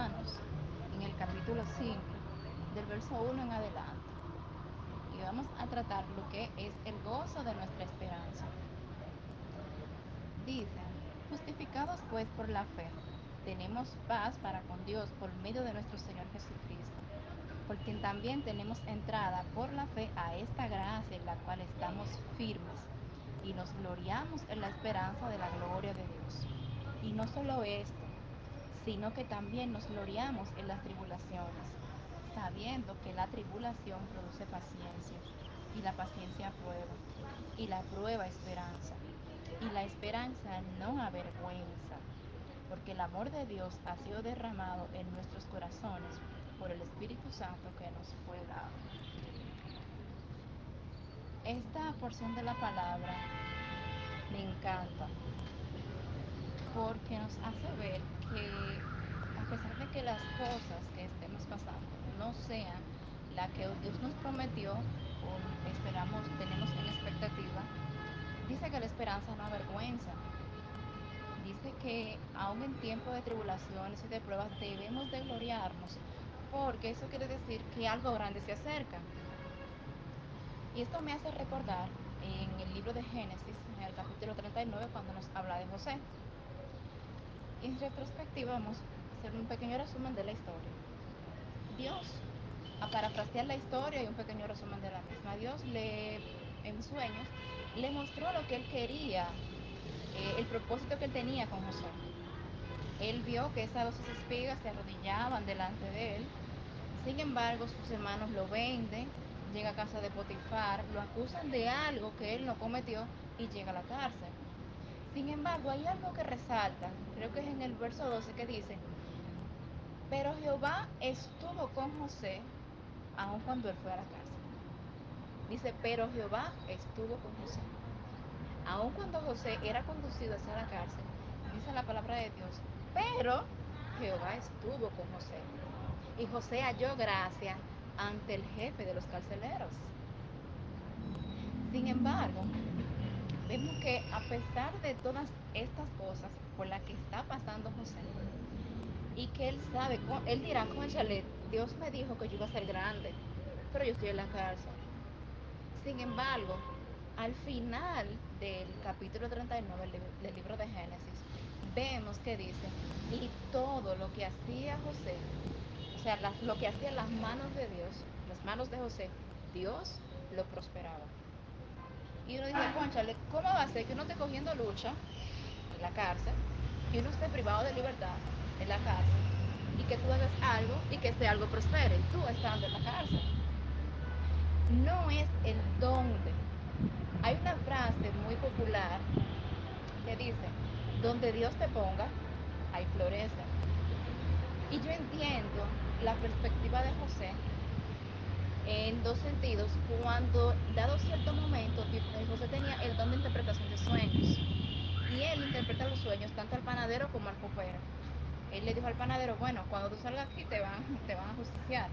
En el capítulo 5, del verso 1 en adelante. Y vamos a tratar lo que es el gozo de nuestra esperanza. Dice, justificados pues por la fe, tenemos paz para con Dios por medio de nuestro Señor Jesucristo, por quien también tenemos entrada por la fe a esta gracia en la cual estamos firmes y nos gloriamos en la esperanza de la gloria de Dios. Y no solo esto, sino que también nos gloriamos en las tribulaciones, sabiendo que la tribulación produce paciencia, y la paciencia prueba, y la prueba esperanza, y la esperanza no avergüenza, porque el amor de Dios ha sido derramado en nuestros corazones por el Espíritu Santo que nos fue dado. Esta porción de la palabra me encanta porque nos hace ver que a pesar de que las cosas que estemos pasando no sean la que Dios nos prometió o esperamos, tenemos en expectativa, dice que la esperanza no avergüenza. Dice que aún en tiempo de tribulaciones y de pruebas debemos de gloriarnos, porque eso quiere decir que algo grande se acerca. Y esto me hace recordar en el libro de Génesis, en el capítulo 39, cuando nos habla de José. En retrospectiva vamos a hacer un pequeño resumen de la historia. Dios, a parafrasear la historia y un pequeño resumen de la misma, Dios le, en sueños, le mostró lo que él quería, eh, el propósito que él tenía con José. Él vio que esas dos espigas se arrodillaban delante de él. Sin embargo, sus hermanos lo venden, llega a casa de Potifar, lo acusan de algo que él no cometió y llega a la cárcel. Sin embargo, hay algo que resalta, creo que es en el verso 12 que dice, pero Jehová estuvo con José aun cuando él fue a la cárcel. Dice, pero Jehová estuvo con José. Aun cuando José era conducido hacia la cárcel, dice la palabra de Dios, pero Jehová estuvo con José. Y José halló gracia ante el jefe de los carceleros. Sin embargo, vemos que a pesar de todas estas cosas por las que está pasando José, y que él sabe, él dirá, conchale, Dios me dijo que yo iba a ser grande, pero yo estoy en la cárcel. Sin embargo, al final del capítulo 39 del libro de Génesis, vemos que dice, y todo lo que hacía José, o sea, lo que hacía las manos de Dios, las manos de José, Dios lo prosperaba. Y uno dice, conchale, ¿cómo va a ser que uno esté cogiendo lucha en la cárcel, que uno esté privado de libertad en la cárcel y que tú hagas algo y que este algo prospere, tú estando en la cárcel? No es el dónde. Hay una frase muy popular que dice, donde Dios te ponga, hay florece. Y yo entiendo la perspectiva de José en dos sentidos. Cuando, dado cierto momento, José tenía el don de interpretación de sueños. Y él interpreta los sueños tanto al panadero como al copero. Él le dijo al panadero, bueno, cuando tú salgas aquí te van, te van a justiciar.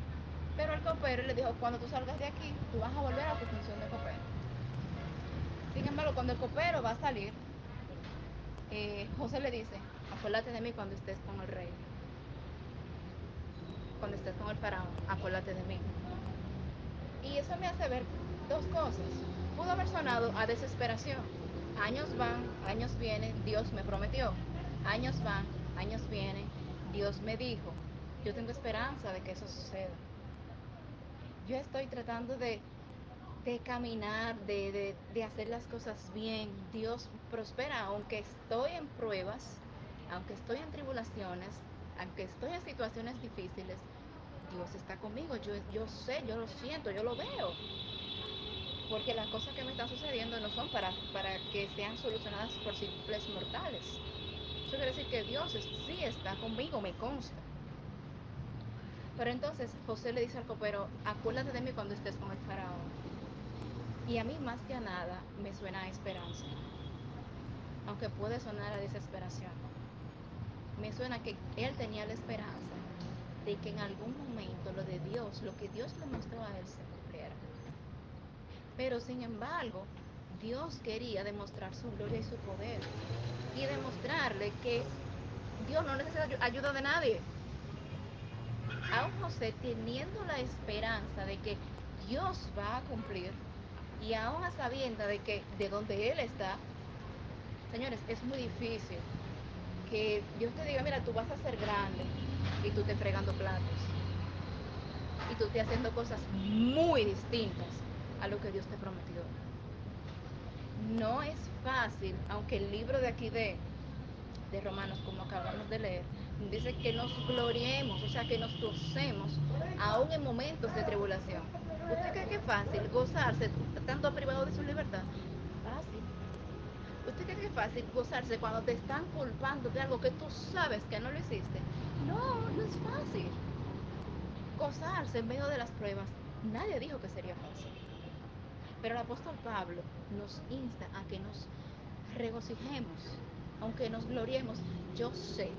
Pero al copero le dijo, cuando tú salgas de aquí, tú vas a volver a tu función de copero. Sin embargo, cuando el copero va a salir, eh, José le dice, acuérdate de mí cuando estés con el rey. Cuando estés con el faraón, acuérdate de mí. Y eso me hace ver dos cosas. Pudo haber sonado a desesperación. Años van, años vienen, Dios me prometió. Años van, años vienen, Dios me dijo. Yo tengo esperanza de que eso suceda. Yo estoy tratando de, de caminar, de, de, de hacer las cosas bien. Dios prospera, aunque estoy en pruebas, aunque estoy en tribulaciones, aunque estoy en situaciones difíciles, Dios está conmigo, yo, yo sé, yo lo siento, yo lo veo. Porque las cosas que me están sucediendo no son para, para que sean solucionadas por simples mortales. Eso quiere decir que Dios sí está conmigo, me consta. Pero entonces José le dice al copero, acuérdate de mí cuando estés con el faraón. Y a mí más que a nada me suena a esperanza, aunque puede sonar a desesperación. Me suena que él tenía la esperanza de que en algún momento lo de Dios, lo que Dios le mostró a él se. Pero sin embargo, Dios quería demostrar su gloria y su poder y demostrarle que Dios no necesita ayuda de nadie. Aún José teniendo la esperanza de que Dios va a cumplir y aún a sabienda de que de donde él está, señores, es muy difícil que Dios te diga, mira, tú vas a ser grande y tú te fregando platos y tú te haciendo cosas muy distintas a lo que Dios te prometió. No es fácil, aunque el libro de aquí de, de Romanos, como acabamos de leer, dice que nos gloriemos, o sea, que nos gocemos aún en momentos de tribulación. ¿Usted cree que es fácil gozarse tanto privado de su libertad? Fácil. ¿Usted cree que es fácil gozarse cuando te están culpando de algo que tú sabes que no lo hiciste? No, no es fácil. Gozarse en medio de las pruebas, nadie dijo que sería fácil. Pero el apóstol Pablo nos insta a que nos regocijemos, aunque nos gloriemos. Yo sé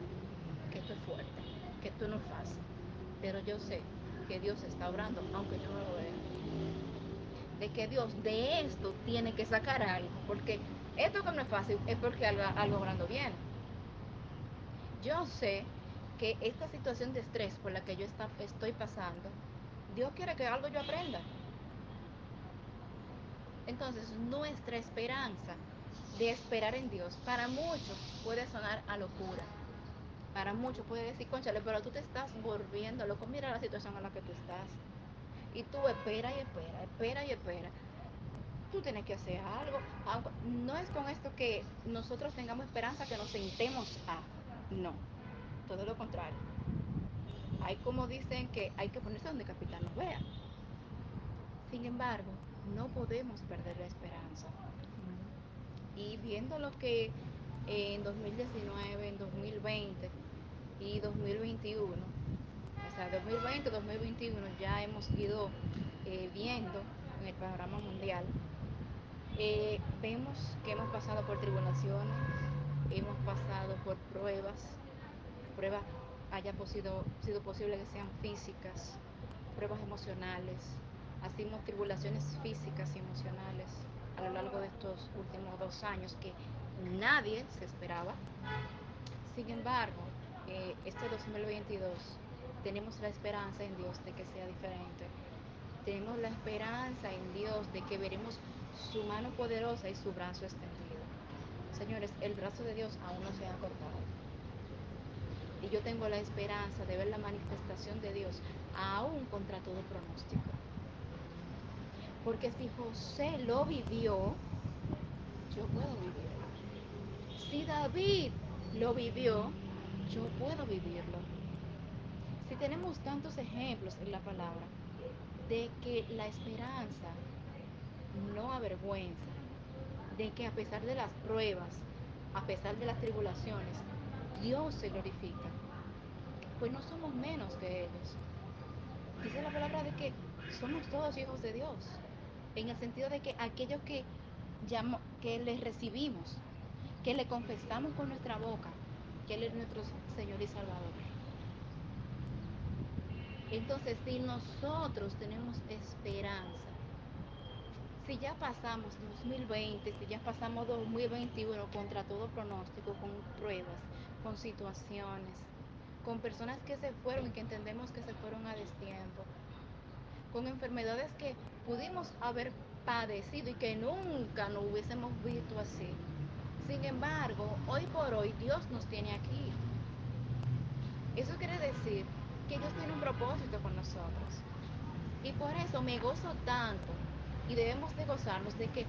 que esto es fuerte, que esto no fácil, pero yo sé que Dios está obrando, aunque yo no lo vea. De que Dios de esto tiene que sacar algo, porque esto que no es fácil es porque algo, algo obrando bien. Yo sé que esta situación de estrés por la que yo está, estoy pasando, Dios quiere que algo yo aprenda. Entonces, nuestra esperanza de esperar en Dios, para muchos puede sonar a locura. Para muchos puede decir, conchale, pero tú te estás volviendo loco. Mira la situación en la que tú estás. Y tú espera y espera, espera y espera. Tú tienes que hacer algo. No es con esto que nosotros tengamos esperanza que nos sentemos a. No, todo lo contrario. Hay como dicen que hay que ponerse donde capitán nos vea. Sin embargo, no podemos perder la esperanza. Y viendo lo que en 2019, en 2020 y 2021, o sea, 2020, 2021 ya hemos ido eh, viendo en el panorama mundial, eh, vemos que hemos pasado por tribulaciones, hemos pasado por pruebas, pruebas haya sido, sido posible que sean físicas, pruebas emocionales, hacemos tribulaciones físicas y emocionales a lo largo de estos últimos dos años que nadie se esperaba. Sin embargo, eh, este 2022 tenemos la esperanza en Dios de que sea diferente. Tenemos la esperanza en Dios de que veremos su mano poderosa y su brazo extendido. Señores, el brazo de Dios aún no se ha cortado. Y yo tengo la esperanza de ver la manifestación de Dios aún contra todo pronóstico. Porque si José lo vivió, yo puedo vivirlo. Si David lo vivió, yo puedo vivirlo. Si tenemos tantos ejemplos en la palabra de que la esperanza no avergüenza, de que a pesar de las pruebas, a pesar de las tribulaciones, Dios se glorifica, pues no somos menos que ellos. Dice la palabra de que somos todos hijos de Dios en el sentido de que aquellos que, llamo, que le recibimos, que le confesamos con nuestra boca, que Él es nuestro Señor y Salvador. Entonces, si nosotros tenemos esperanza, si ya pasamos 2020, si ya pasamos 2021 contra todo pronóstico, con pruebas, con situaciones, con personas que se fueron y que entendemos que se fueron a destiempo, con enfermedades que pudimos haber padecido y que nunca nos hubiésemos visto así. Sin embargo, hoy por hoy Dios nos tiene aquí. Eso quiere decir que Dios tiene un propósito con nosotros. Y por eso me gozo tanto y debemos de gozarnos de que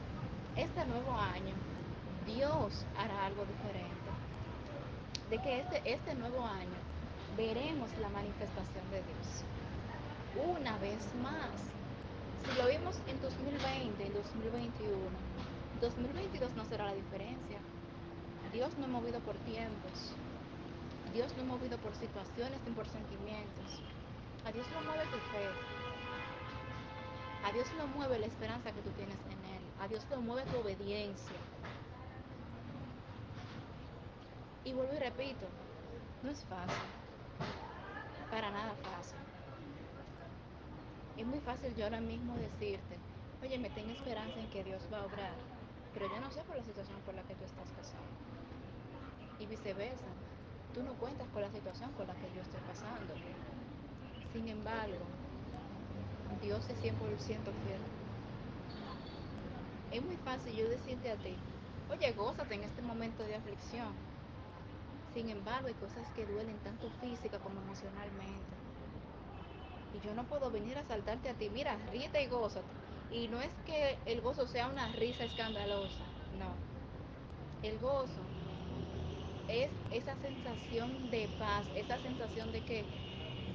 este nuevo año Dios hará algo diferente. De que este, este nuevo año veremos la manifestación de Dios una vez más. Si lo vimos en 2020, en 2021, 2022 no será la diferencia. Dios no ha movido por tiempos. Dios no ha movido por situaciones ni por sentimientos. A Dios lo mueve tu fe. A Dios lo mueve la esperanza que tú tienes en Él. A Dios lo mueve tu obediencia. Y vuelvo y repito, no es fácil. Para nada fácil. Es muy fácil yo ahora mismo decirte, oye, me tengo esperanza en que Dios va a obrar, pero yo no sé por la situación por la que tú estás pasando. Y viceversa, tú no cuentas con la situación con la que yo estoy pasando. Sin embargo, Dios es 100% fiel. Es muy fácil yo decirte a ti, oye, gózate en este momento de aflicción. Sin embargo, hay cosas que duelen tanto física como emocionalmente. Y yo no puedo venir a saltarte a ti, mira, ríete y gózate. Y no es que el gozo sea una risa escandalosa, no. El gozo es esa sensación de paz, esa sensación de que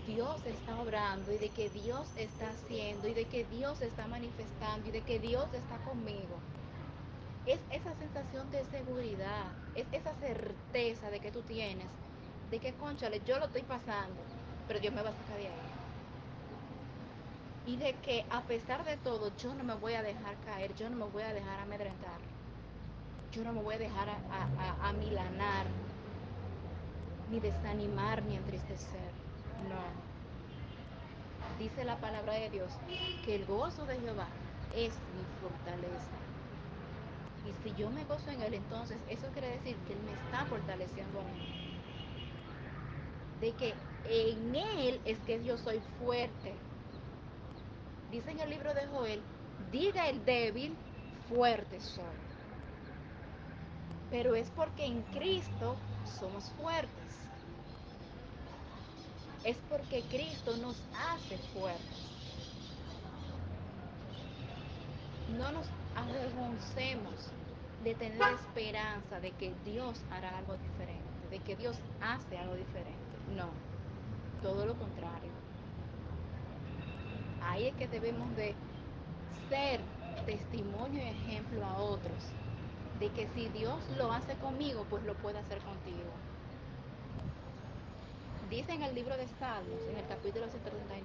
Dios está obrando y de que Dios está haciendo y de que Dios está manifestando y de que Dios está conmigo. Es esa sensación de seguridad, es esa certeza de que tú tienes, de que, conchale, yo lo estoy pasando, pero Dios me va a sacar de ahí. Y de que a pesar de todo, yo no me voy a dejar caer, yo no me voy a dejar amedrentar, yo no me voy a dejar a, a, a, a milanar, ni desanimar, ni entristecer. No. Dice la palabra de Dios que el gozo de Jehová es mi fortaleza. Y si yo me gozo en Él, entonces eso quiere decir que Él me está fortaleciendo a mí. De que en Él es que yo soy fuerte. Dice en el libro de Joel, diga el débil, fuerte soy. Pero es porque en Cristo somos fuertes es porque Cristo nos hace fuertes. No nos avergoncemos de tener esperanza de que Dios hará algo diferente, de que Dios hace algo diferente. No, todo lo contrario. Ahí es que debemos de ser testimonio y ejemplo a otros de que si Dios lo hace conmigo, pues lo puede hacer contigo. Dice en el libro de Salmos, en el capítulo 139,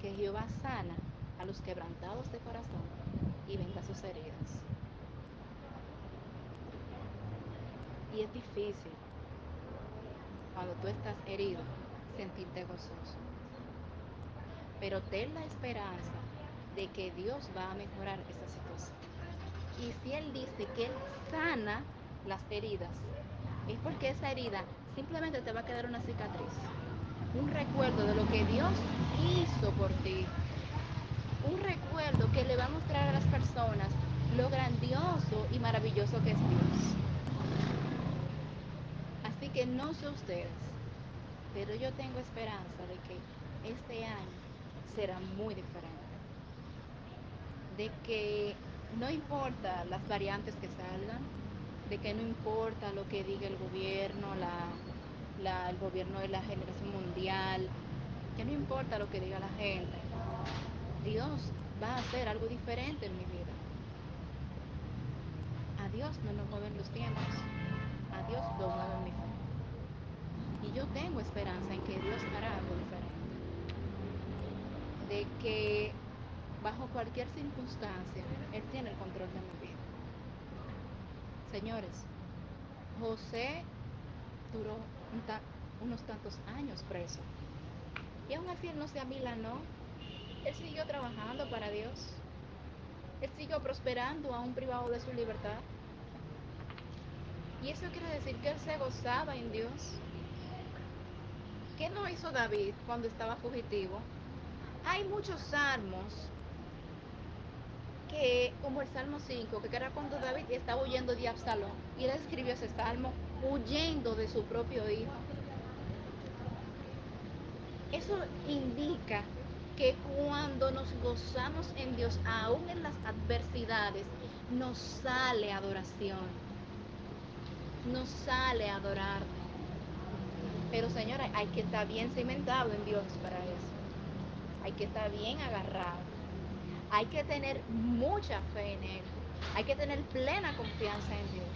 que Jehová sana a los quebrantados de corazón y venga sus heridas. Y es difícil cuando tú estás herido sentirte gozoso. Pero ten la esperanza de que Dios va a mejorar esa situación. Y si Él dice que Él sana las heridas, es porque esa herida simplemente te va a quedar una cicatriz, un recuerdo de lo que Dios hizo por ti, un recuerdo que le va a mostrar a las personas lo grandioso y maravilloso que es Dios. Así que no sé ustedes, pero yo tengo esperanza de que este año será muy diferente. De que no importa las variantes que salgan, de que no importa lo que diga el gobierno, el gobierno de la generación mundial, que no importa lo que diga la gente, Dios va a hacer algo diferente en mi vida. A Dios no nos mueven los tiempos, a Dios lo mueve mi fe. Y yo tengo esperanza en que Dios hará algo diferente. De que bajo cualquier circunstancia, Él tiene el control de mi vida. Señores, José duró unos tantos años preso. Y aún así él no se amilanó. Él siguió trabajando para Dios. Él siguió prosperando a un privado de su libertad. Y eso quiere decir que él se gozaba en Dios. ¿Qué no hizo David cuando estaba fugitivo? Hay muchos salmos que, como el Salmo 5, que era cuando David estaba huyendo de Absalón, y él escribió ese salmo huyendo de su propio hijo. Eso indica que cuando nos gozamos en Dios, aún en las adversidades, nos sale adoración, nos sale adorar. Pero señora, hay que estar bien cimentado en Dios para eso. Hay que estar bien agarrado. Hay que tener mucha fe en Él. Hay que tener plena confianza en Dios.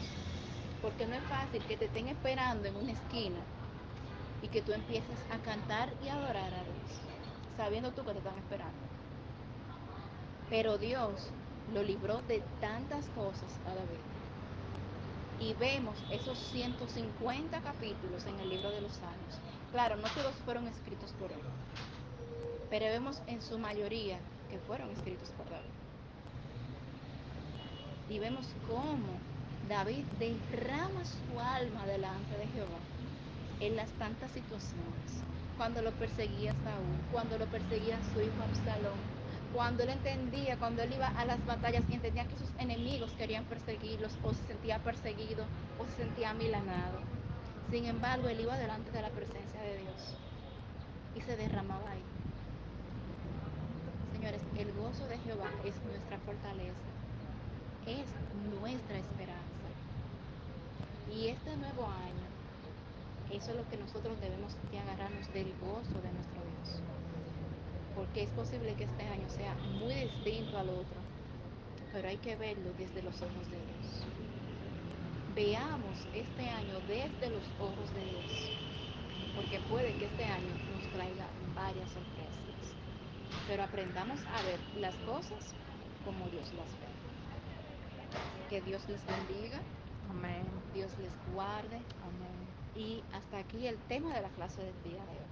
Porque no es fácil que te estén esperando en una esquina y que tú empieces a cantar y adorar a Dios, sabiendo tú que te están esperando. Pero Dios lo libró de tantas cosas a David. Y vemos esos 150 capítulos en el libro de los Salmos. Claro, no todos fueron escritos por él, pero vemos en su mayoría que fueron escritos por David. Y vemos cómo David derrama su alma delante de Jehová en las tantas situaciones. cuando lo perseguía Saúl, cuando lo perseguía su hijo Absalón, cuando él entendía, cuando él iba a las batallas y entendía que sus enemigos querían perseguirlos o se sentía perseguido o se sentía amilanado. Sin embargo, él iba delante de la presencia de Dios y se derramaba ahí. Señores, el gozo de Jehová es nuestra fortaleza, es nuestra esperanza. Y este nuevo año, eso es lo que nosotros debemos de agarrarnos del gozo de nuestro Dios. Porque es posible que este año sea muy distinto al otro, pero hay que verlo desde los ojos de Dios. Veamos este año desde los ojos de Dios, porque puede que este año nos traiga varias sorpresas, pero aprendamos a ver las cosas como Dios las ve. Que Dios les bendiga, Amén. Dios les guarde Amén. y hasta aquí el tema de la clase del día de hoy.